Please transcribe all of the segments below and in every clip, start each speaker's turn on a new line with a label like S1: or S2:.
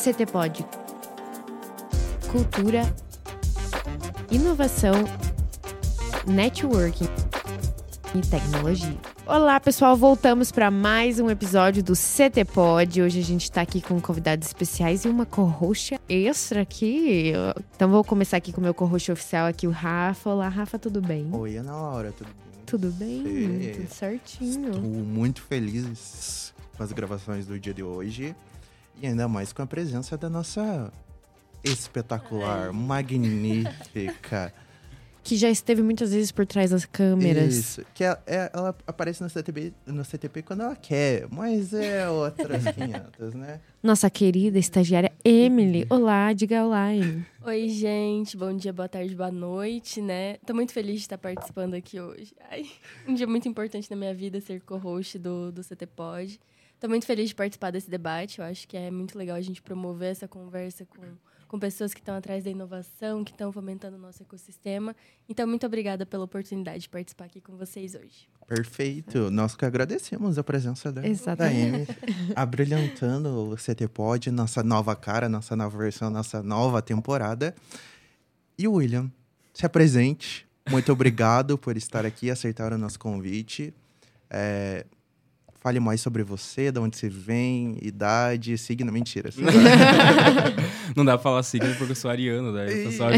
S1: CTPod. Cultura, inovação, networking e tecnologia. Olá, pessoal, voltamos para mais um episódio do CT Pod. Hoje a gente está aqui com convidados especiais e uma corroxa extra aqui. Então vou começar aqui com o meu corroxa oficial aqui, o Rafa. Olá, Rafa, tudo bem?
S2: Oi, Ana Laura, tudo bem?
S1: Tudo bem? Tudo certinho.
S2: Estou muito feliz com as gravações do dia de hoje e ainda mais com a presença da nossa espetacular, magnífica
S1: que já esteve muitas vezes por trás das câmeras.
S2: Isso, que ela, é, ela aparece no CTP, no CTP quando ela quer, mas é outras 500, né?
S1: Nossa querida estagiária Emily. Olá, diga olá, Emily.
S3: Oi, gente. Bom dia, boa tarde, boa noite, né? Tô muito feliz de estar participando aqui hoje. Ai, um dia muito importante na minha vida ser co-host do, do CT Pod. Tô muito feliz de participar desse debate. Eu acho que é muito legal a gente promover essa conversa com com pessoas que estão atrás da inovação, que estão fomentando o nosso ecossistema. Então, muito obrigada pela oportunidade de participar aqui com vocês hoje.
S2: Perfeito. Nós que agradecemos a presença da, da Amy, abrilhantando o CT Pod, nossa nova cara, nossa nova versão, nossa nova temporada. E o William, se apresente. Muito obrigado por estar aqui, aceitar o nosso convite. É, Fale mais sobre você, de onde você vem, idade, signo. Mentira.
S4: Não dá pra falar signo porque eu sou ariano, daí
S2: o já...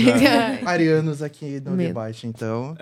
S2: Arianos aqui no debate, então.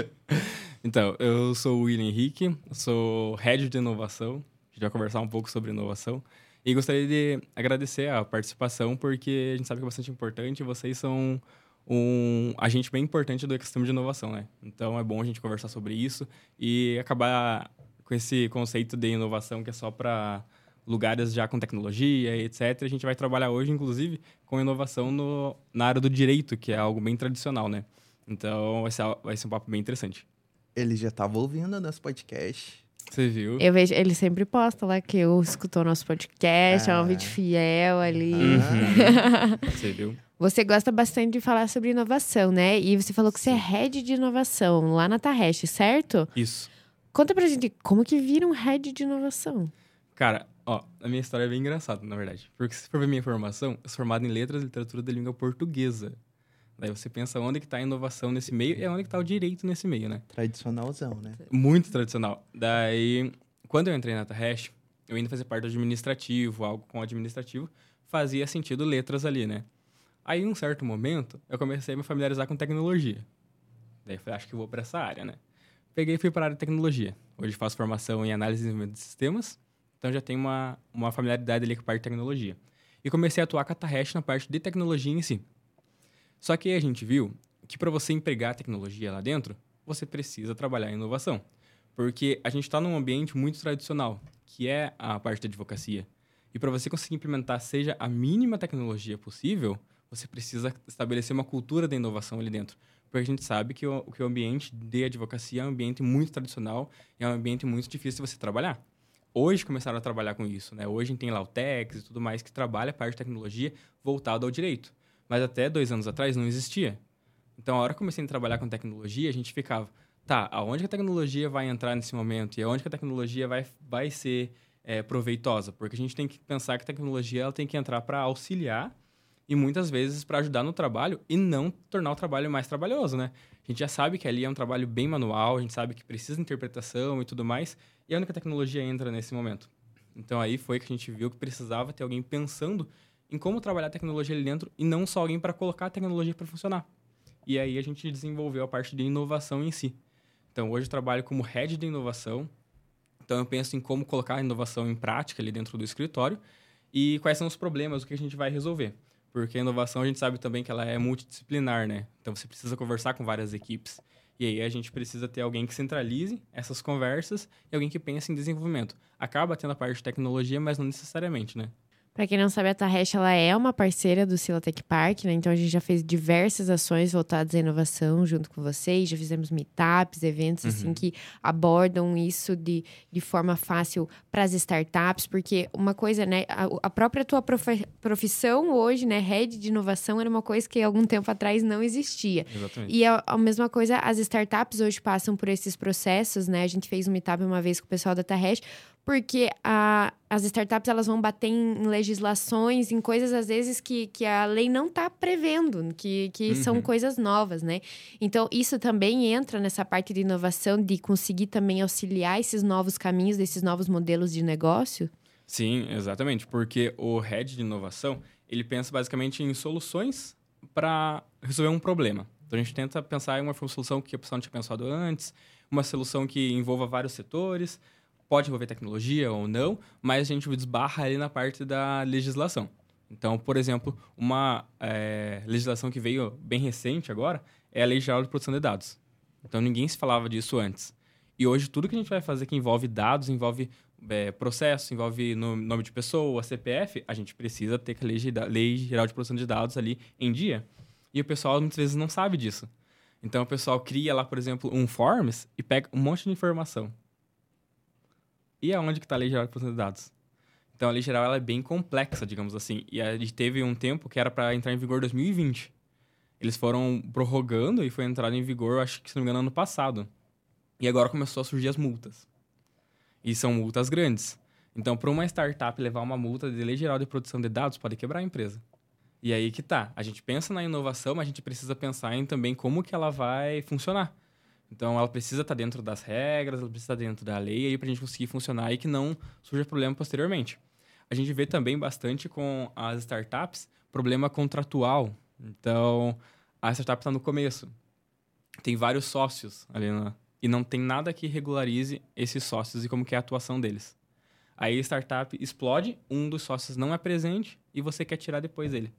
S4: então, eu sou o William Henrique, sou head de inovação. A gente vai conversar um pouco sobre inovação. E gostaria de agradecer a participação, porque a gente sabe que é bastante importante. Vocês são um agente bem importante do ecossistema de inovação, né? Então é bom a gente conversar sobre isso e acabar com esse conceito de inovação que é só para lugares já com tecnologia, etc. A gente vai trabalhar hoje, inclusive, com inovação no, na área do direito, que é algo bem tradicional, né? Então, vai ser, vai ser um papo bem interessante.
S2: Ele já estava ouvindo nosso podcast.
S4: Você viu?
S1: Eu vejo, ele sempre posta lá que eu escutou nosso podcast, ah. é um vídeo fiel ali.
S4: Uhum. você viu?
S1: Você gosta bastante de falar sobre inovação, né? E você falou que Sim. você é head de inovação lá na Tarrest, certo?
S4: Isso.
S1: Conta pra gente, como que vira um head de inovação?
S4: Cara, ó, a minha história é bem engraçada, na verdade. Porque se for ver minha formação, eu sou formado em letras e literatura da língua portuguesa. Daí você pensa onde que tá a inovação nesse meio e onde que tá o direito nesse meio, né?
S2: Tradicionalzão, né?
S4: Muito tradicional. Daí, quando eu entrei na Tahash, eu ainda fazia parte do administrativo, algo com administrativo, fazia sentido letras ali, né? Aí, em um certo momento, eu comecei a me familiarizar com tecnologia. Daí eu falei, acho que vou para essa área, né? Peguei e fui para a área de tecnologia. Hoje faço formação em análise desenvolvimento de sistemas, então já tenho uma, uma familiaridade ali com a parte de tecnologia. E comecei a atuar com a Tahash na parte de tecnologia em si. Só que a gente viu que para você empregar tecnologia lá dentro, você precisa trabalhar em inovação. Porque a gente está num ambiente muito tradicional, que é a parte da advocacia. E para você conseguir implementar seja a mínima tecnologia possível, você precisa estabelecer uma cultura da inovação ali dentro porque a gente sabe que o, que o ambiente de advocacia é um ambiente muito tradicional é um ambiente muito difícil de você trabalhar. Hoje começaram a trabalhar com isso, né? Hoje a gente tem lá o Tex e tudo mais que trabalha a parte de tecnologia voltada ao direito. Mas até dois anos atrás não existia. Então, a hora que comecei a trabalhar com tecnologia, a gente ficava, tá, aonde que a tecnologia vai entrar nesse momento? E aonde que a tecnologia vai, vai ser é, proveitosa? Porque a gente tem que pensar que a tecnologia ela tem que entrar para auxiliar e muitas vezes para ajudar no trabalho e não tornar o trabalho mais trabalhoso, né? A gente já sabe que ali é um trabalho bem manual, a gente sabe que precisa de interpretação e tudo mais, e a única tecnologia entra nesse momento. Então aí foi que a gente viu que precisava ter alguém pensando em como trabalhar a tecnologia ali dentro e não só alguém para colocar a tecnologia para funcionar. E aí a gente desenvolveu a parte de inovação em si. Então hoje eu trabalho como head de inovação. Então eu penso em como colocar a inovação em prática ali dentro do escritório e quais são os problemas, o que a gente vai resolver. Porque a inovação a gente sabe também que ela é multidisciplinar, né? Então você precisa conversar com várias equipes. E aí a gente precisa ter alguém que centralize essas conversas e alguém que pense em desenvolvimento. Acaba tendo a parte de tecnologia, mas não necessariamente, né?
S1: Para quem não sabe, a Tarresh ela é uma parceira do Silatec Park, né? Então a gente já fez diversas ações voltadas à inovação junto com vocês, já fizemos meetups, eventos assim, uhum. assim que abordam isso de, de forma fácil para as startups, porque uma coisa, né, a, a, própria tua profissão hoje, né, head de inovação era uma coisa que algum tempo atrás não existia.
S4: Exatamente.
S1: E a, a mesma coisa, as startups hoje passam por esses processos, né? A gente fez um meetup uma vez com o pessoal da Tarresh, porque a, as startups elas vão bater em legislações, em coisas às vezes que, que a lei não está prevendo, que, que uhum. são coisas novas, né? Então, isso também entra nessa parte de inovação, de conseguir também auxiliar esses novos caminhos, desses novos modelos de negócio?
S4: Sim, exatamente, porque o head de inovação, ele pensa basicamente em soluções para resolver um problema. Então, a gente tenta pensar em uma solução que a pessoa não tinha pensado antes, uma solução que envolva vários setores, pode envolver tecnologia ou não, mas a gente desbarra ali na parte da legislação. Então, por exemplo, uma é, legislação que veio bem recente agora é a Lei Geral de Proteção de Dados. Então, ninguém se falava disso antes. E hoje, tudo que a gente vai fazer que envolve dados, envolve é, processo, envolve nome de pessoa, CPF, a gente precisa ter a lei, lei Geral de Proteção de Dados ali em dia. E o pessoal, muitas vezes, não sabe disso. Então, o pessoal cria lá, por exemplo, um Forms e pega um monte de informação. E aonde que está a Lei Geral de Proteção de Dados? Então, a Lei Geral ela é bem complexa, digamos assim. E a gente teve um tempo que era para entrar em vigor em 2020. Eles foram prorrogando e foi entrado em vigor, acho que, se não me engano, ano passado. E agora começou a surgir as multas. E são multas grandes. Então, para uma startup levar uma multa de Lei Geral de Proteção de Dados, pode quebrar a empresa. E aí que tá. A gente pensa na inovação, mas a gente precisa pensar em também como que ela vai funcionar. Então, ela precisa estar tá dentro das regras, ela precisa estar tá dentro da lei aí para a gente conseguir funcionar e que não surja problema posteriormente. A gente vê também bastante com as startups problema contratual. Então, a startup está no começo. Tem vários sócios ali na, e não tem nada que regularize esses sócios e como que é a atuação deles. Aí a startup explode, um dos sócios não é presente e você quer tirar depois dele.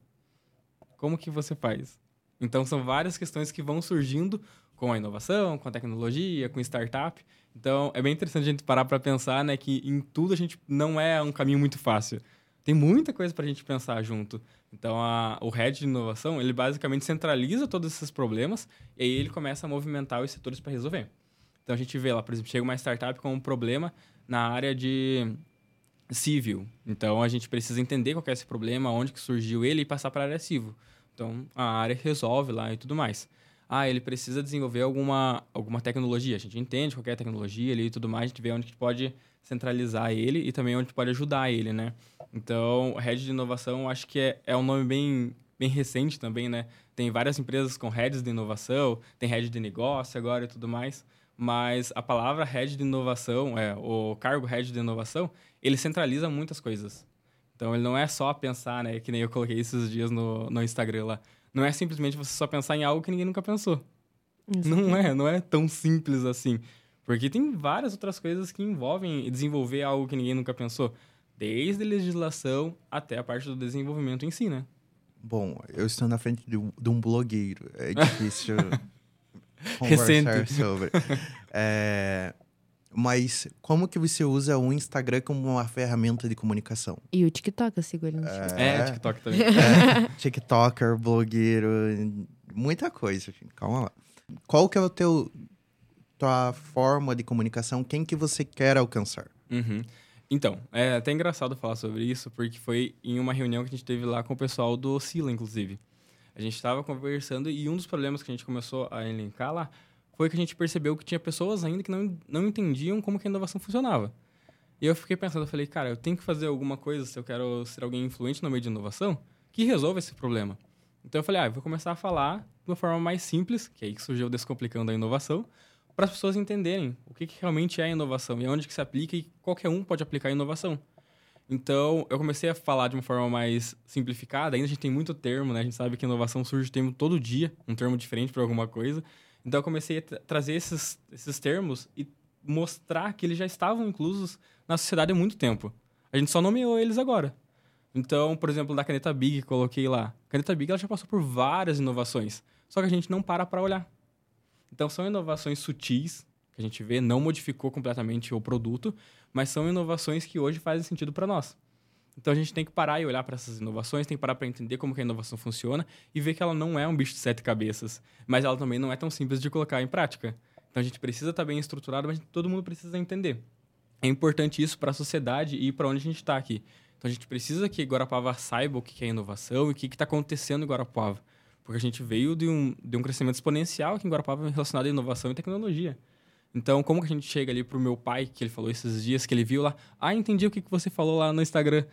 S4: Como que você faz? Então são várias questões que vão surgindo com a inovação, com a tecnologia, com startup. Então, é bem interessante a gente parar para pensar, né, que em tudo a gente não é um caminho muito fácil. Tem muita coisa para a gente pensar junto. Então, a, o head de inovação, ele basicamente centraliza todos esses problemas e aí ele começa a movimentar os setores para resolver. Então, a gente vê lá, por exemplo, chega uma startup com um problema na área de civil. Então, a gente precisa entender qual é esse problema, onde que surgiu ele e passar para a área civil. Então, a área resolve lá e tudo mais ah, ele precisa desenvolver alguma, alguma tecnologia. A gente entende qualquer tecnologia ali e tudo mais, a gente vê onde a gente pode centralizar ele e também onde pode ajudar ele, né? Então, Head de Inovação, acho que é, é um nome bem, bem recente também, né? Tem várias empresas com Heads de Inovação, tem Head de Negócio agora e tudo mais, mas a palavra Head de Inovação, é, o cargo Head de Inovação, ele centraliza muitas coisas. Então, ele não é só pensar, né? Que nem eu coloquei esses dias no, no Instagram lá não é simplesmente você só pensar em algo que ninguém nunca pensou. Não é, não é tão simples assim. Porque tem várias outras coisas que envolvem desenvolver algo que ninguém nunca pensou. Desde a legislação até a parte do desenvolvimento em si, né?
S2: Bom, eu estou na frente de um, de um blogueiro. É difícil conversar Recente. sobre. É, mas como que você usa o Instagram como uma ferramenta de comunicação?
S1: E o TikTok, eu sigo ele no
S4: TikTok. É, é TikTok também.
S2: É, TikToker, blogueiro, muita coisa. Calma lá. Qual que é o teu tua forma de comunicação? Quem que você quer alcançar?
S4: Uhum. Então, é até engraçado falar sobre isso, porque foi em uma reunião que a gente teve lá com o pessoal do Sila, inclusive. A gente estava conversando e um dos problemas que a gente começou a elencar lá foi que a gente percebeu que tinha pessoas ainda que não, não entendiam como que a inovação funcionava. E eu fiquei pensando, eu falei, cara, eu tenho que fazer alguma coisa se eu quero ser alguém influente no meio de inovação que resolva esse problema. Então eu falei, ah, eu vou começar a falar de uma forma mais simples, que é aí que surgiu Descomplicando a Inovação, para as pessoas entenderem o que, que realmente é inovação e onde que se aplica e qualquer um pode aplicar a inovação. Então, eu comecei a falar de uma forma mais simplificada. Ainda a gente tem muito termo, né? A gente sabe que inovação surge todo dia, um termo diferente para alguma coisa. Então eu comecei a trazer esses, esses termos e mostrar que eles já estavam inclusos na sociedade há muito tempo. A gente só nomeou eles agora. Então, por exemplo, da caneta Big que coloquei lá. A caneta Big ela já passou por várias inovações, só que a gente não para para olhar. Então são inovações sutis que a gente vê, não modificou completamente o produto, mas são inovações que hoje fazem sentido para nós. Então a gente tem que parar e olhar para essas inovações, tem que parar para entender como que a inovação funciona e ver que ela não é um bicho de sete cabeças, mas ela também não é tão simples de colocar em prática. Então a gente precisa estar tá bem estruturado, mas todo mundo precisa entender. É importante isso para a sociedade e para onde a gente está aqui. Então a gente precisa que Guarapava saiba o que é inovação e o que está acontecendo em Guarapava. Porque a gente veio de um, de um crescimento exponencial aqui em Guarapava relacionado à inovação e tecnologia. Então, como que a gente chega ali pro meu pai, que ele falou esses dias, que ele viu lá, ah, entendi o que, que você falou lá no Instagram.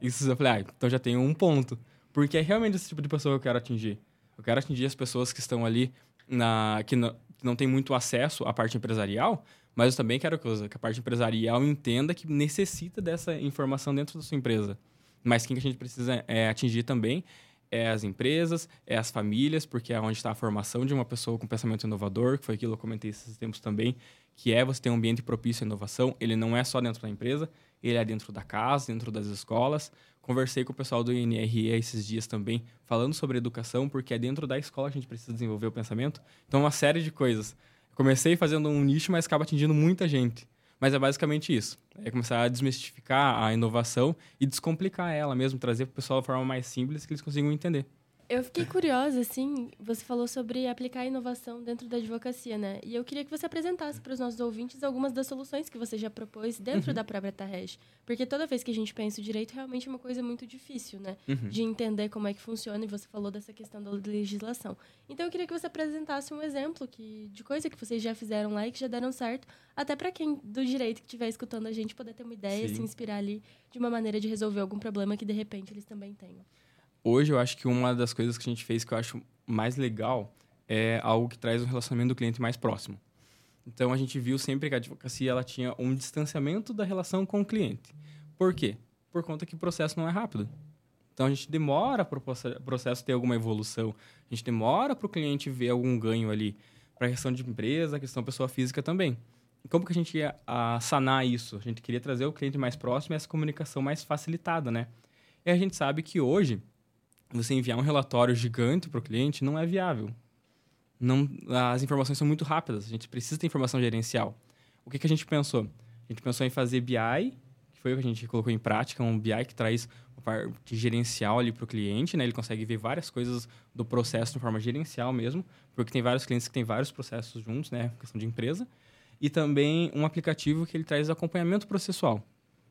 S4: Isso eu falei, ah, então já tenho um ponto. Porque é realmente esse tipo de pessoa que eu quero atingir. Eu quero atingir as pessoas que estão ali, na, que, não, que não tem muito acesso à parte empresarial, mas eu também quero que a parte empresarial entenda que necessita dessa informação dentro da sua empresa. Mas quem que a gente precisa é, atingir também é as empresas, é as famílias, porque é onde está a formação de uma pessoa com pensamento inovador, que foi aquilo que eu comentei esses tempos também, que é você ter um ambiente propício à inovação. Ele não é só dentro da empresa, ele é dentro da casa, dentro das escolas. Conversei com o pessoal do INRE esses dias também, falando sobre educação, porque é dentro da escola que a gente precisa desenvolver o pensamento. Então, uma série de coisas. Comecei fazendo um nicho, mas acaba atingindo muita gente. Mas é basicamente isso. É começar a desmistificar a inovação e descomplicar ela mesmo, trazer para o pessoal de forma mais simples que eles consigam entender.
S3: Eu fiquei curiosa, assim, você falou sobre aplicar inovação dentro da advocacia, né? E eu queria que você apresentasse para os nossos ouvintes algumas das soluções que você já propôs dentro uhum. da própria Tarresh. Porque toda vez que a gente pensa o direito, realmente é uma coisa muito difícil, né? Uhum. De entender como é que funciona, e você falou dessa questão da legislação. Então eu queria que você apresentasse um exemplo que, de coisa que vocês já fizeram lá e que já deram certo, até para quem do direito que estiver escutando a gente poder ter uma ideia, Sim. se inspirar ali de uma maneira de resolver algum problema que de repente eles também tenham
S4: hoje eu acho que uma das coisas que a gente fez que eu acho mais legal é algo que traz um relacionamento do cliente mais próximo. Então a gente viu sempre que a advocacia ela tinha um distanciamento da relação com o cliente. Por quê? Por conta que o processo não é rápido. Então a gente demora para o processo ter alguma evolução, a gente demora para o cliente ver algum ganho ali, para a questão de empresa, questão pessoa física também. E como que a gente ia a, sanar isso? A gente queria trazer o cliente mais próximo e essa comunicação mais facilitada, né? E a gente sabe que hoje você enviar um relatório gigante para o cliente não é viável. Não, as informações são muito rápidas. A gente precisa ter informação gerencial. O que, que a gente pensou? A gente pensou em fazer BI, que foi o que a gente colocou em prática, um BI que traz uma parte gerencial ali para o cliente, né? Ele consegue ver várias coisas do processo de forma gerencial mesmo, porque tem vários clientes que têm vários processos juntos, né? Questão de empresa. E também um aplicativo que ele traz acompanhamento processual.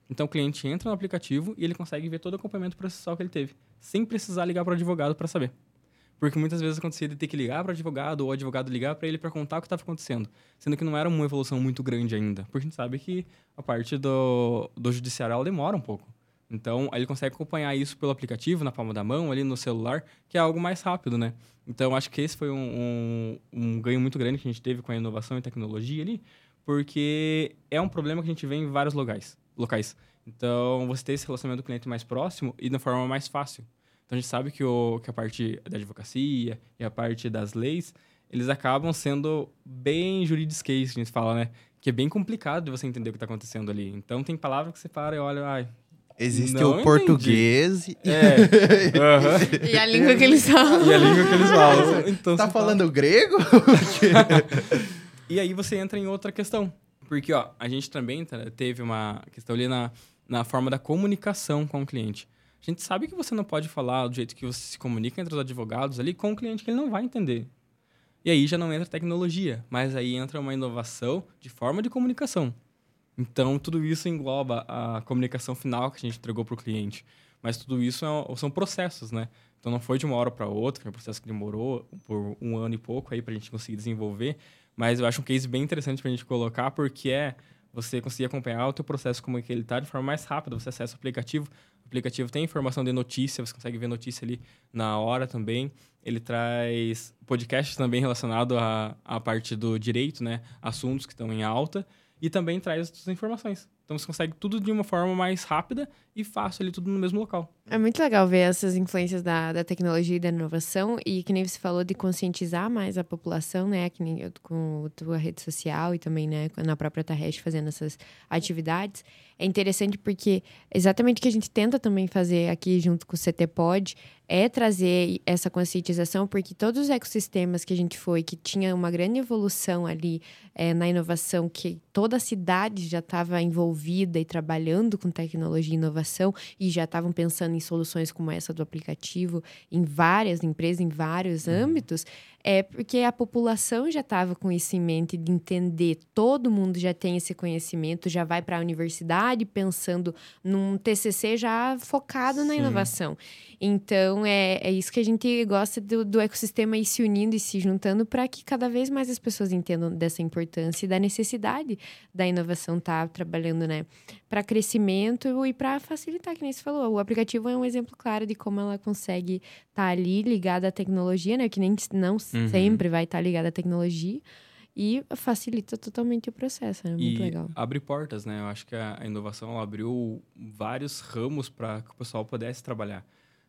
S4: Então o cliente entra no aplicativo e ele consegue ver todo o acompanhamento processual que ele teve, sem precisar ligar para o advogado para saber. Porque muitas vezes acontecia de ter que ligar para o advogado ou o advogado ligar para ele para contar o que estava acontecendo, sendo que não era uma evolução muito grande ainda, porque a gente sabe que a parte do, do judiciário demora um pouco. Então, ele consegue acompanhar isso pelo aplicativo, na palma da mão, ali no celular, que é algo mais rápido, né? Então, acho que esse foi um, um, um ganho muito grande que a gente teve com a inovação e tecnologia ali, porque é um problema que a gente vê em vários locais locais. Então, você ter esse relacionamento com o cliente mais próximo e de forma mais fácil. Então, a gente sabe que, o, que a parte da advocacia e a parte das leis, eles acabam sendo bem juridiquês, que a gente fala, né? Que é bem complicado de você entender o que está acontecendo ali. Então, tem palavras que você para e olha, ai,
S2: Existe o português
S4: e... É.
S1: Uhum. e a língua que eles falam.
S4: E a língua que eles falam. Então,
S2: tá falando fala... grego?
S4: e aí você entra em outra questão. Porque, ó, a gente também tá, teve uma questão ali na, na forma da comunicação com o cliente. A gente sabe que você não pode falar do jeito que você se comunica entre os advogados ali com o cliente que ele não vai entender. E aí já não entra tecnologia, mas aí entra uma inovação de forma de comunicação. Então, tudo isso engloba a comunicação final que a gente entregou para o cliente. Mas tudo isso é, são processos, né? Então, não foi de uma hora para outra, foi um processo que demorou por um ano e pouco aí para a gente conseguir desenvolver. Mas eu acho um case bem interessante para a gente colocar, porque é você conseguir acompanhar o teu processo como é que ele está de forma mais rápida. Você acessa o aplicativo, o aplicativo tem informação de notícia, você consegue ver notícia ali na hora também. Ele traz podcasts também relacionado à, à parte do direito, né? Assuntos que estão em alta. E também traz as informações. Então você consegue tudo de uma forma mais rápida e fácil ali, tudo no mesmo local.
S1: É muito legal ver essas influências da, da tecnologia e da inovação. E que nem você falou de conscientizar mais a população, né? Que nem eu, com a tua rede social e também, né, na própria Tarrest fazendo essas atividades. É interessante porque exatamente o que a gente tenta também fazer aqui junto com o CTPod é trazer essa conscientização, porque todos os ecossistemas que a gente foi, que tinha uma grande evolução ali é, na inovação, que toda a cidade já estava envolvida e trabalhando com tecnologia e inovação e já estavam pensando em soluções como essa do aplicativo em várias empresas, em vários uhum. âmbitos, é porque a população já estava com isso em mente de entender, todo mundo já tem esse conhecimento, já vai para a universidade pensando num TCC já focado Sim. na inovação. Então, é, é isso que a gente gosta do, do ecossistema ir se unindo e se juntando para que cada vez mais as pessoas entendam dessa importância e da necessidade da inovação estar tá trabalhando, né? Para crescimento e para facilitar, que nem você falou. O aplicativo é um exemplo claro de como ela consegue estar tá ali ligada à tecnologia, né? Que nem não uhum. sempre vai estar tá ligada à tecnologia e facilita totalmente o processo, é né? muito
S4: e
S1: legal.
S4: abre portas, né? Eu acho que a, inovação abriu vários ramos para que o pessoal pudesse trabalhar.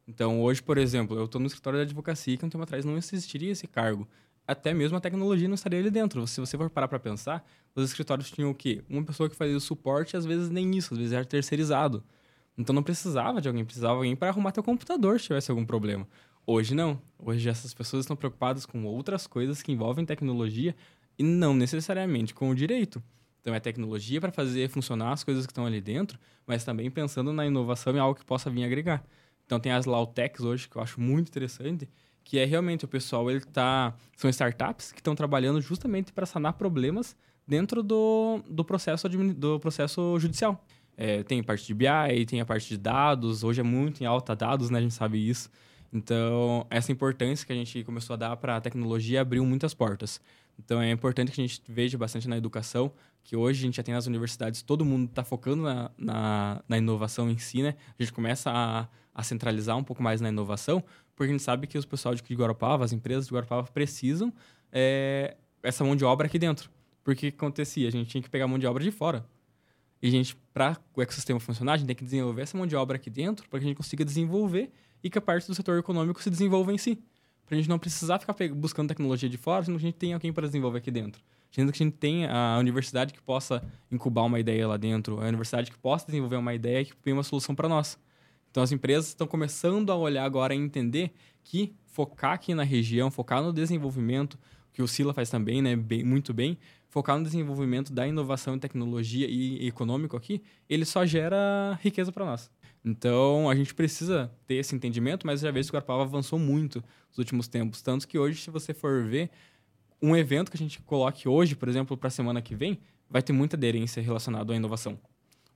S4: Então, hoje, por exemplo, eu estou no escritório de advocacia que um tempo atrás não existiria esse cargo. Até mesmo a tecnologia não estaria ali dentro. Se você for parar para pensar, os escritórios tinham o quê? Uma pessoa que fazia o suporte, às vezes nem isso, às vezes era terceirizado. Então não precisava de alguém, precisava de alguém para arrumar teu computador se tivesse algum problema. Hoje não. Hoje essas pessoas estão preocupadas com outras coisas que envolvem tecnologia e não necessariamente com o direito. Então é tecnologia para fazer funcionar as coisas que estão ali dentro, mas também pensando na inovação e algo que possa vir agregar. Então tem as Lautechs hoje que eu acho muito interessante, que é realmente o pessoal ele tá são startups que estão trabalhando justamente para sanar problemas dentro do, do processo do processo judicial. É, tem a parte de BI, tem a parte de dados, hoje é muito em alta dados, né? A gente sabe isso. Então, essa importância que a gente começou a dar para a tecnologia abriu muitas portas. Então, é importante que a gente veja bastante na educação, que hoje a gente já tem nas universidades, todo mundo está focando na, na, na, inovação em si, né? A gente começa a, a centralizar um pouco mais na inovação, porque a gente sabe que os pessoal de Guarapava, as empresas de Guarapava precisam é, essa mão de obra aqui dentro. Porque o que acontecia? A gente tinha que pegar mão de obra de fora. E a gente, para o ecossistema funcionar, a gente tem que desenvolver essa mão de obra aqui dentro para que a gente consiga desenvolver e que a parte do setor econômico se desenvolva em si. Para a gente não precisar ficar buscando tecnologia de fora, sendo que a gente tem alguém para desenvolver aqui dentro. Sendo que a gente tem a universidade que possa incubar uma ideia lá dentro, a universidade que possa desenvolver uma ideia que tem uma solução para nós. Então as empresas estão começando a olhar agora e entender que focar aqui na região, focar no desenvolvimento, que o Sila faz também, né, bem, muito bem, focar no desenvolvimento da inovação em tecnologia e econômico aqui, ele só gera riqueza para nós. Então, a gente precisa ter esse entendimento, mas já vejo que o Guarapava avançou muito nos últimos tempos. Tanto que hoje, se você for ver, um evento que a gente coloque hoje, por exemplo, para a semana que vem, vai ter muita aderência relacionada à inovação.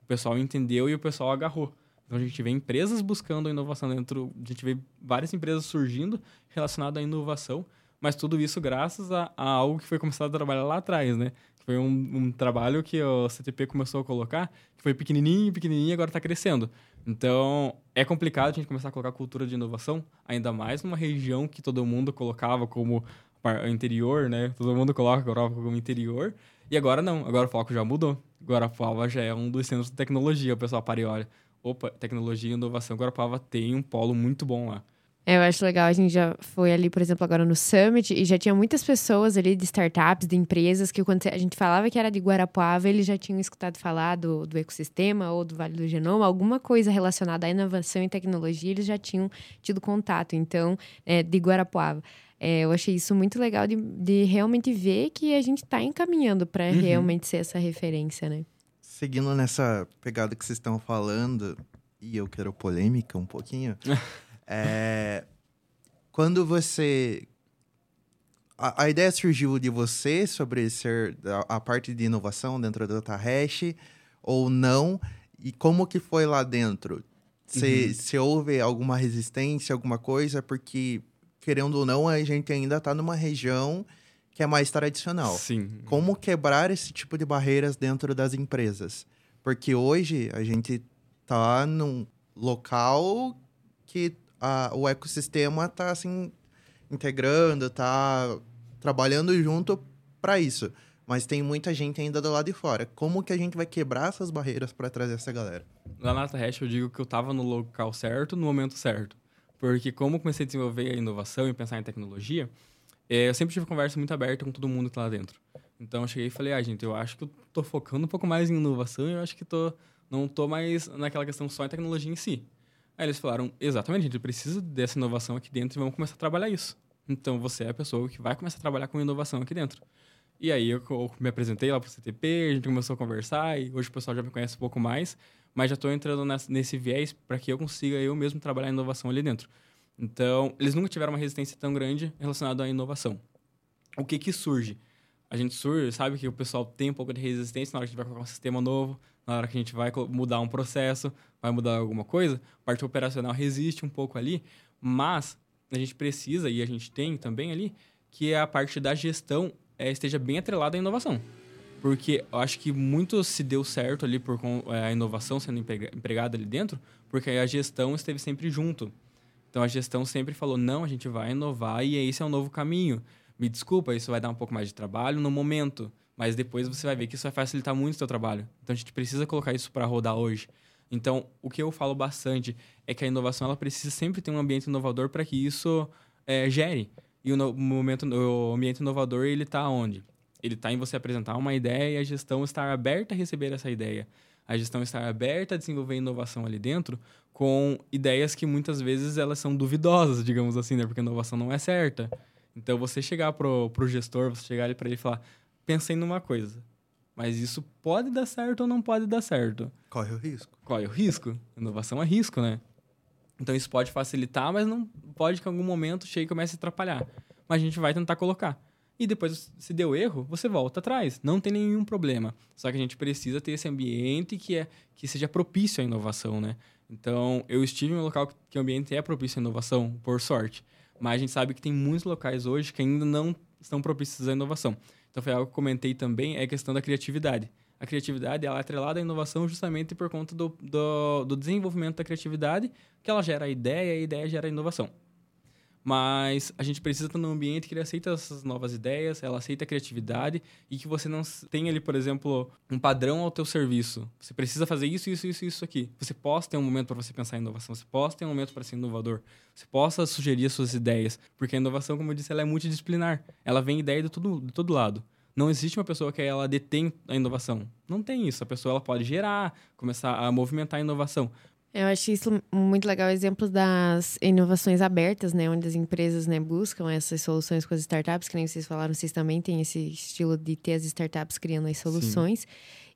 S4: O pessoal entendeu e o pessoal agarrou. Então, a gente vê empresas buscando a inovação dentro, a gente vê várias empresas surgindo relacionadas à inovação, mas tudo isso graças a, a algo que foi começado a trabalhar lá atrás, né? Foi um, um, trabalho que o CTP começou a colocar, que foi pequenininho, pequenininho e agora está crescendo. Então, é complicado a gente começar a colocar cultura de inovação, ainda mais numa região que todo mundo colocava como interior, né? Todo mundo coloca Europa como interior. E agora não, agora o foco já mudou. A Guarapava já é um dos centros de tecnologia. O pessoal para e olha, opa, tecnologia e inovação. Guarapava tem um polo muito bom lá.
S1: É, eu acho legal, a gente já foi ali, por exemplo, agora no Summit, e já tinha muitas pessoas ali de startups, de empresas, que quando a gente falava que era de Guarapuava, eles já tinham escutado falar do, do ecossistema ou do Vale do Genoma, alguma coisa relacionada à inovação e tecnologia, eles já tinham tido contato, então, é, de Guarapuava. É, eu achei isso muito legal de, de realmente ver que a gente está encaminhando para uhum. realmente ser essa referência, né?
S2: Seguindo nessa pegada que vocês estão falando, e eu quero polêmica um pouquinho. É, quando você. A, a, ideia surgiu de você sobre ser a, a parte de inovação dentro do DataHash ou não? E como que foi lá dentro? Se, uhum. houve alguma resistência, alguma coisa? Porque, querendo ou não, a gente ainda está numa região que é mais tradicional.
S4: Sim.
S2: Como quebrar esse tipo de barreiras dentro das empresas? Porque hoje a gente está num local que a, o ecossistema está assim integrando, está trabalhando junto para isso. Mas tem muita gente ainda do lado de fora. Como que a gente vai quebrar essas barreiras para trazer essa galera?
S4: Lá na Hash eu digo que eu estava no local certo, no momento certo. Porque como eu comecei a desenvolver a inovação e pensar em tecnologia, é, eu sempre tive conversa muito aberta com todo mundo que tá lá dentro. Então eu cheguei e falei, ah, gente, eu acho que eu tô focando um pouco mais em inovação e eu acho que tô, não tô mais naquela questão só em tecnologia em si. Aí eles falaram, exatamente, a gente precisa dessa inovação aqui dentro e vamos começar a trabalhar isso. Então você é a pessoa que vai começar a trabalhar com inovação aqui dentro. E aí eu, me apresentei lá para o CTP, a gente começou a conversar e hoje o pessoal já me conhece um pouco mais, mas já estou entrando nesse viés para que eu consiga eu mesmo trabalhar inovação ali dentro. Então, eles nunca tiveram uma resistência tão grande relacionada à inovação. O que que surge? a gente surge, sabe que o pessoal tem um pouco de resistência na hora que a gente vai colocar um sistema novo, na hora que a gente vai mudar um processo, vai mudar alguma coisa, a parte operacional resiste um pouco ali, mas a gente precisa, e a gente tem também ali, que a parte da gestão é, esteja bem atrelada à inovação. Porque eu acho que muito se deu certo ali por é, a inovação sendo empregada ali dentro, porque a gestão esteve sempre junto. Então a gestão sempre falou: não, a gente vai inovar e esse é um novo caminho. Me desculpa, isso vai dar um pouco mais de trabalho no momento, mas depois você vai ver que isso vai facilitar muito o seu trabalho. Então a gente precisa colocar isso para rodar hoje. Então, o que eu falo bastante é que a inovação ela precisa sempre ter um ambiente inovador para que isso é, gere. E o, no, momento, o ambiente inovador, ele está onde? Ele está em você apresentar uma ideia e a gestão estar aberta a receber essa ideia. A gestão estar aberta a desenvolver inovação ali dentro com ideias que muitas vezes elas são duvidosas, digamos assim, né? Porque a inovação não é certa. Então, você chegar pro, pro gestor, você chegar ali para ele e falar, pensei numa coisa, mas isso pode dar certo ou não pode dar certo.
S2: Corre o risco.
S4: Corre o risco. Inovação é risco, né? Então, isso pode facilitar, mas não pode que em algum momento chegue e comece a atrapalhar. Mas a gente vai tentar colocar. E depois, se deu erro, você volta atrás. Não tem nenhum problema. Só que a gente precisa ter esse ambiente que, é, que seja propício à inovação, né? Então, eu estive em um local que o ambiente é propício à inovação, por sorte. Mas a gente sabe que tem muitos locais hoje que ainda não estão propícios à inovação. Então, foi algo que eu comentei também, é a questão da criatividade. A criatividade ela é atrelada à inovação justamente por conta do, do, do desenvolvimento da criatividade, que ela gera ideia e a ideia gera inovação. Mas a gente precisa estar num ambiente que ele aceita essas novas ideias, ela aceita a criatividade e que você não tenha ali, por exemplo, um padrão ao teu serviço. Você precisa fazer isso, isso, isso, isso aqui. Você possa ter um momento para você pensar em inovação, você possa ter um momento para ser inovador, você possa sugerir as suas ideias, porque a inovação, como eu disse, ela é multidisciplinar. Ela vem ideia de todo, de todo lado. Não existe uma pessoa que ela detém a inovação. Não tem isso. A pessoa ela pode gerar, começar a movimentar a inovação.
S1: Eu acho isso muito legal, exemplo das inovações abertas, né? Onde as empresas né, buscam essas soluções com as startups, que nem vocês falaram, vocês também têm esse estilo de ter as startups criando as soluções. Sim.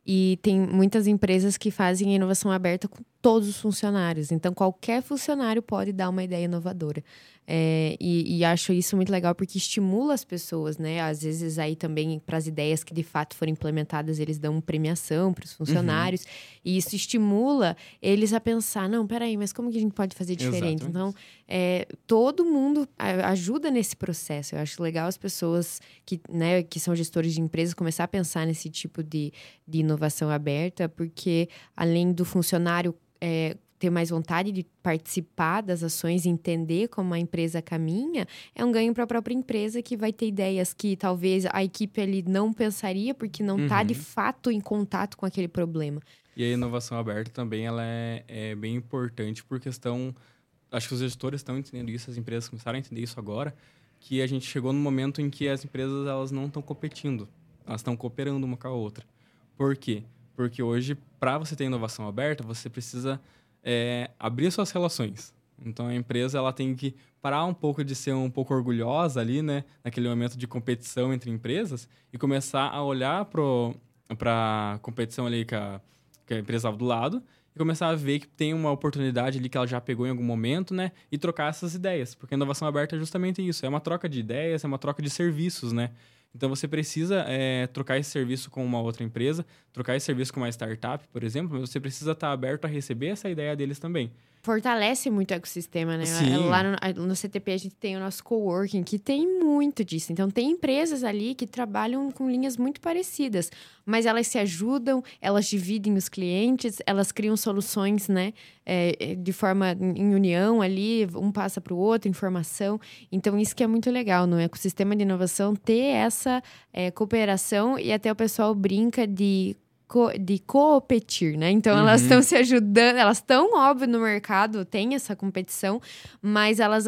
S1: E tem muitas empresas que fazem inovação aberta com todos os funcionários. Então, qualquer funcionário pode dar uma ideia inovadora. É, e, e, acho isso muito legal porque estimula as pessoas, né? Às vezes aí também para as ideias que de fato forem implementadas, eles dão premiação para os uhum. funcionários. Uhum. E isso estimula eles a pensar, não, peraí, mas como que a gente pode fazer diferente? Exatamente. Então, é, todo mundo ajuda nesse processo. Eu acho legal as pessoas que, né, que são gestores de empresas começar a pensar nesse tipo de, de inovação aberta, porque além do funcionário é, ter mais vontade de participar das ações, entender como a empresa caminha, é um ganho para a própria empresa que vai ter ideias que talvez a equipe ali não pensaria porque não está uhum. de fato em contato com aquele problema.
S4: E a inovação aberta também ela é, é bem importante por questão, acho que os gestores estão entendendo isso, as empresas começaram a entender isso agora, que a gente chegou no momento em que as empresas elas não estão competindo, elas estão cooperando uma com a outra. Por quê? Porque hoje, para você ter inovação aberta, você precisa é, abrir suas relações. Então a empresa ela tem que parar um pouco de ser um pouco orgulhosa ali, né, naquele momento de competição entre empresas e começar a olhar para a competição ali que a, que a empresa estava do lado e começar a ver que tem uma oportunidade ali que ela já pegou em algum momento, né, e trocar essas ideias, porque a inovação aberta é justamente isso, é uma troca de ideias, é uma troca de serviços, né. Então você precisa é, trocar esse serviço com uma outra empresa, trocar esse serviço com uma startup, por exemplo, mas você precisa estar aberto a receber essa ideia deles também
S1: fortalece muito o ecossistema, né? Sim. Lá no, no, CTP a gente tem o nosso coworking, que tem muito disso. Então, tem empresas ali que trabalham com linhas muito parecidas, mas elas se ajudam, elas dividem os clientes, elas criam soluções, né? É, de forma em união ali, um passa para o outro, informação. Então, isso que é muito legal no ecossistema de inovação, ter essa é, cooperação e até o pessoal brinca de co de competir, né? Então uhum. elas estão se ajudando, elas estão, óbvio, no mercado, tem essa competição, mas elas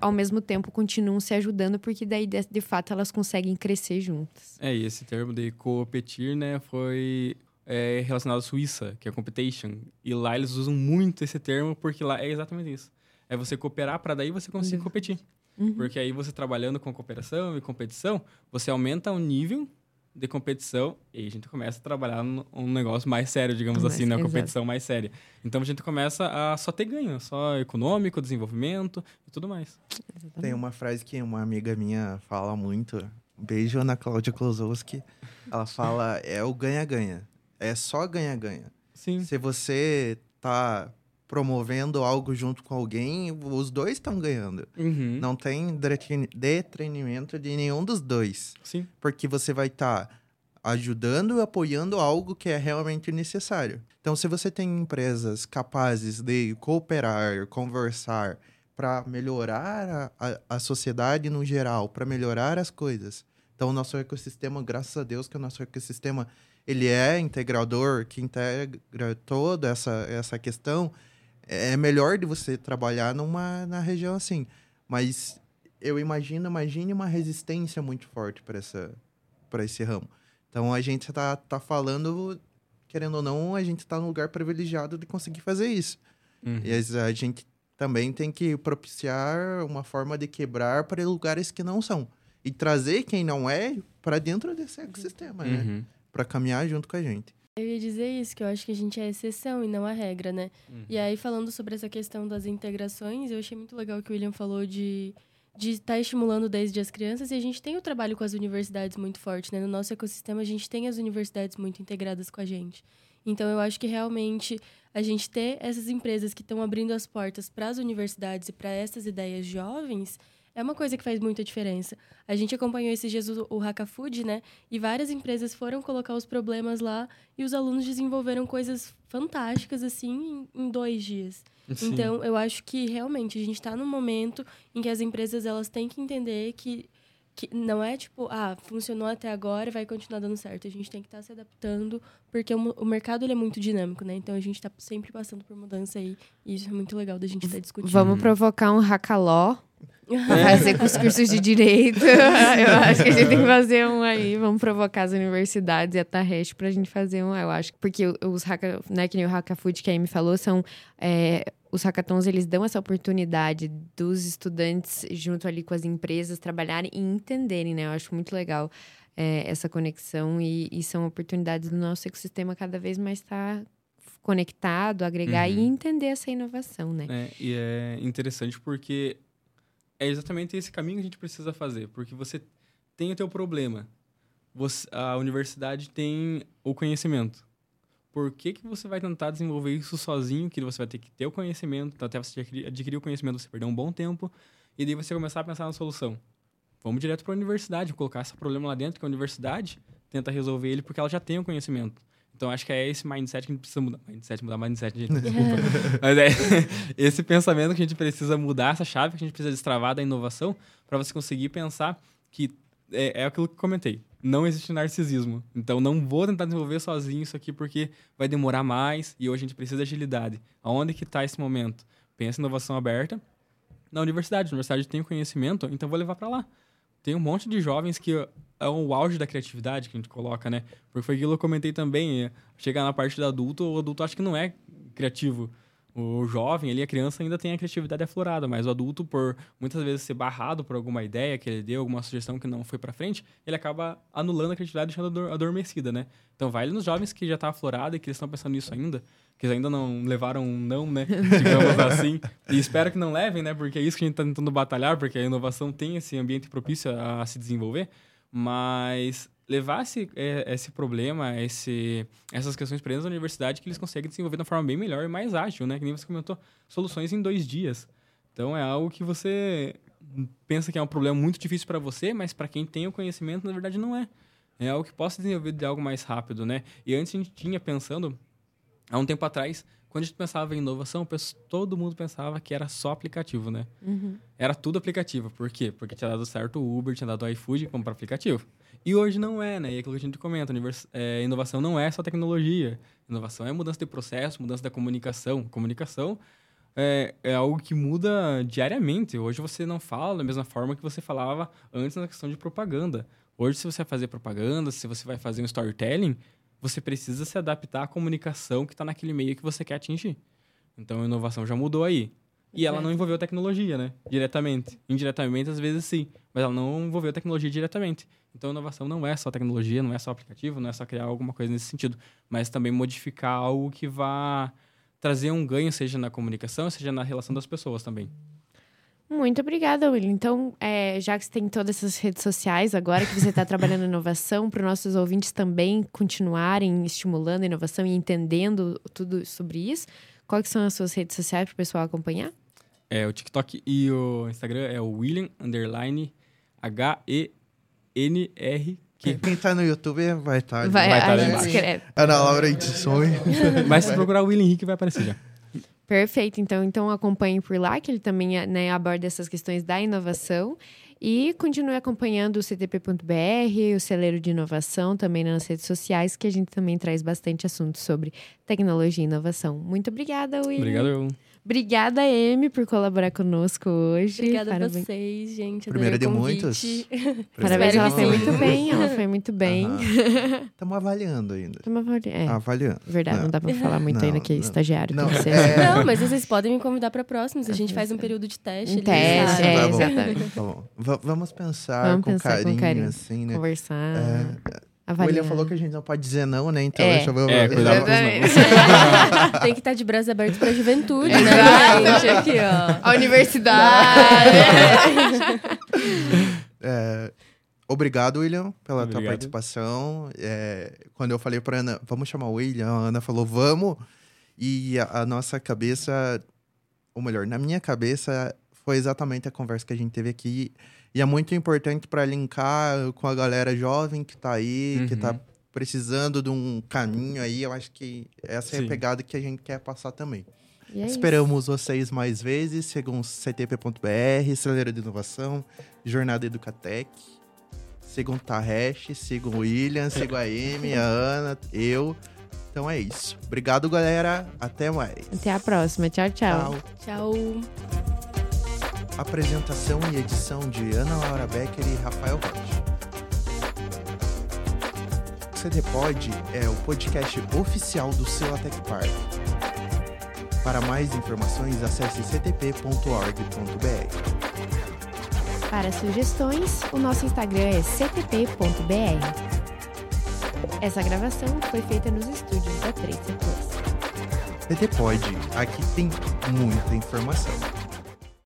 S1: ao mesmo tempo continuam se ajudando, porque daí, de, de fato, elas conseguem crescer juntas.
S4: É, e esse termo de competir, né, foi é, relacionado à Suíça, que é competition. E lá eles usam muito esse termo, porque lá é exatamente isso. É você cooperar para daí você conseguir uhum. competir. Uhum. Porque aí você trabalhando com cooperação e competição, você aumenta o nível de competição e a gente começa a trabalhar num negócio mais sério, digamos assim, na né? competição mais séria. Então a gente começa a só ter ganho, só econômico, desenvolvimento e tudo mais.
S2: Exatamente. Tem uma frase que uma amiga minha fala muito, Beijo, Ana Cláudia Klosowski. Ela fala, é o ganha-ganha. É só ganha-ganha.
S4: Sim.
S2: Se você tá promovendo algo junto com alguém, os dois estão ganhando.
S4: Uhum.
S2: Não tem detrimento de nenhum dos dois.
S4: Sim.
S2: Porque você vai estar tá ajudando e apoiando algo que é realmente necessário. Então, se você tem empresas capazes de cooperar, conversar para melhorar a, a, a, sociedade no geral, para melhorar as coisas. Então, o nosso ecossistema, graças a Deus que o nosso ecossistema ele é integrador, que integra toda essa, essa questão, é melhor de você trabalhar numa na região assim. Mas eu imagino, imagine uma resistência muito forte para essa para esse ramo. Então a gente está tá falando, querendo ou não, a gente está num lugar privilegiado de conseguir fazer isso. Uhum. E a gente também tem que propiciar uma forma de quebrar para lugares que não são. E trazer quem não é para dentro desse ecossistema, né? uhum. né? Para caminhar junto com a gente.
S3: Eu ia dizer isso, que eu acho que a gente é a exceção e não a regra, né? Uhum. E aí, falando sobre essa questão das integrações, eu achei muito legal que o William falou de de estar tá estimulando desde as crianças e a gente tem o trabalho com as universidades muito forte, né? No nosso ecossistema a gente tem as universidades muito integradas com a gente. Então eu acho que realmente a gente ter essas empresas que estão abrindo as portas para as universidades e para essas ideias jovens é uma coisa que faz muita diferença. A gente acompanhou esses dias o, o Haka Food, né? E várias empresas foram colocar os problemas lá e os alunos desenvolveram coisas fantásticas, assim, em, em dois dias. Sim. Então, eu acho que realmente a gente está num momento em que as empresas elas têm que entender que que não é tipo, ah, funcionou até agora e vai continuar dando certo. A gente tem que estar tá se adaptando, porque o, o mercado ele é muito dinâmico, né? Então a gente está sempre passando por mudança aí. E isso é muito legal da gente estar tá discutindo.
S1: Vamos provocar um hackaló fazer com os cursos de direito. eu acho que a gente tem que fazer um aí. Vamos provocar as universidades e a Tarrest pra gente fazer um. Eu acho porque os hacka, né, que nem o Hackafood que a Amy falou, são. É, os hackathons eles dão essa oportunidade dos estudantes, junto ali com as empresas, trabalharem e entenderem, né? Eu acho muito legal é, essa conexão e, e, são oportunidades do nosso ecossistema cada vez mais estar tá conectado, agregar uhum. e entender essa inovação, né?
S4: É, e é interessante porque é exatamente esse caminho que a gente precisa fazer, porque você tem o teu problema. Você, a universidade tem o conhecimento. Por que, que você vai tentar desenvolver isso sozinho, que você vai ter que ter o conhecimento, até você adquirir o conhecimento, você perder um bom tempo, e daí você começar a pensar na solução. Vamos direto para a universidade, colocar esse problema lá dentro, que a universidade tenta resolver ele porque ela já tem o conhecimento. Então acho que é esse mindset que a gente precisa mudar. Mindset, mudar mindset, gente, desculpa. Mas é esse pensamento que a gente precisa mudar, essa chave que a gente precisa destravar da inovação para você conseguir pensar que é, é aquilo que comentei. Não existe narcisismo. Então não vou tentar desenvolver sozinho isso aqui porque vai demorar mais e hoje a gente precisa de agilidade. Aonde que está esse momento? Pensa em inovação aberta na universidade. A universidade tem o conhecimento, então vou levar para lá tem um monte de jovens que é o auge da criatividade que a gente coloca, né? Porque foi aquilo que eu comentei também. Chegar na parte do adulto, o adulto acho que não é criativo. O jovem ali, a criança ainda tem a criatividade aflorada, mas o adulto, por muitas vezes ser barrado por alguma ideia que ele deu, alguma sugestão que não foi para frente, ele acaba anulando a criatividade e deixando adormecida, né? Então vai nos jovens que já tá aflorado e que eles estão pensando nisso ainda, que eles ainda não levaram um não, né? Digamos assim. E espero que não levem, né? Porque é isso que a gente tá tentando batalhar, porque a inovação tem esse ambiente propício a se desenvolver, mas levar esse, é, esse problema, esse, essas questões para dentro da universidade que eles conseguem desenvolver de uma forma bem melhor e mais ágil, né? Que nem você comentou, soluções em dois dias. Então é algo que você pensa que é um problema muito difícil para você, mas para quem tem o conhecimento, na verdade não é. É algo que possa desenvolver de algo mais rápido, né? E antes a gente tinha pensando, há um tempo atrás, quando a gente pensava em inovação, todo mundo pensava que era só aplicativo, né?
S1: Uhum.
S4: Era tudo aplicativo. Por quê? Porque tinha dado certo o Uber, tinha dado o iFood como para aplicativo. E hoje não é, né? E é aquilo que a gente comenta, é, inovação não é só tecnologia. Inovação é mudança de processo, mudança da comunicação. Comunicação é, é algo que muda diariamente. Hoje você não fala da mesma forma que você falava antes na questão de propaganda. Hoje, se você vai fazer propaganda, se você vai fazer um storytelling, você precisa se adaptar à comunicação que está naquele meio que você quer atingir. Então, a inovação já mudou aí. E ela não envolveu tecnologia, né? Diretamente. Indiretamente, às vezes, sim. Mas ela não envolveu tecnologia diretamente. Então, inovação não é só tecnologia, não é só aplicativo, não é só criar alguma coisa nesse sentido. Mas também modificar algo que vá trazer um ganho, seja na comunicação, seja na relação das pessoas também.
S1: Muito obrigada, William. Então, é, já que você tem todas essas redes sociais, agora que você está trabalhando em inovação, para os nossos ouvintes também continuarem estimulando a inovação e entendendo tudo sobre isso, quais são as suas redes sociais para o pessoal acompanhar?
S4: É, o TikTok e o Instagram é o William Underline H-E-N-R.
S2: Quem tá no YouTube vai estar. Tá,
S1: vai, vai
S2: estar
S1: tá embaixo.
S2: Ana Laura Edições.
S4: Mas se procurar o William Henrique vai aparecer já.
S1: Perfeito. Então, então acompanhe por lá, que ele também né, aborda essas questões da inovação. E continue acompanhando o ctp.br, o celeiro de inovação, também nas redes sociais, que a gente também traz bastante assuntos sobre tecnologia e inovação. Muito obrigada, Will.
S4: Obrigado.
S1: Obrigada, Amy, por colaborar conosco hoje.
S3: Obrigada a vocês, gente.
S2: Primeira de muitos.
S1: Parabéns, ela foi muito bem. Ela foi muito bem.
S2: Estamos avaliando ainda.
S1: Estamos avali é.
S2: avaliando.
S1: Verdade, não, não dá para falar muito não, ainda que é estagiário
S3: não.
S1: você.
S3: É. Não, mas vocês podem me convidar para próximos. A gente faz um período de teste.
S1: Um teste, é,
S2: tá
S1: exatamente.
S2: Tá bom. vamos pensar, vamos com, pensar carinho, com carinho, assim, né?
S1: Conversar.
S2: É, Avaliar. O William falou que a gente não pode dizer não, né? Então,
S1: é.
S2: deixa eu ver.
S4: É, cuidado
S3: Tem que estar de braços abertos para a juventude, né, gente? Aqui, ó.
S1: A universidade.
S2: é, obrigado, William, pela obrigado. tua participação. É, quando eu falei para Ana, vamos chamar o William, a Ana falou, vamos. E a, a nossa cabeça, ou melhor, na minha cabeça, foi exatamente a conversa que a gente teve aqui. E é muito importante para linkar com a galera jovem que está aí, uhum. que está precisando de um caminho aí. Eu acho que essa Sim. é a pegada que a gente quer passar também. É Esperamos isso. vocês mais vezes. Sigam ctp.br, Celeiro de Inovação, Jornada Educatec. Sigam o Taresh, sigam o William, sigam a Amy, a Ana, eu. Então é isso. Obrigado, galera. Até mais.
S1: Até a próxima. Tchau, tchau.
S3: Tchau. tchau.
S2: Apresentação e edição de Ana Laura Becker e Rafael Rocha. O CD Pod é o podcast oficial do Silatec Park. Para mais informações, acesse ctp.org.br.
S1: Para sugestões, o nosso Instagram é ctp.br. Essa gravação foi feita nos estúdios da 3C Plus.
S2: CD Pod, aqui tem muita informação.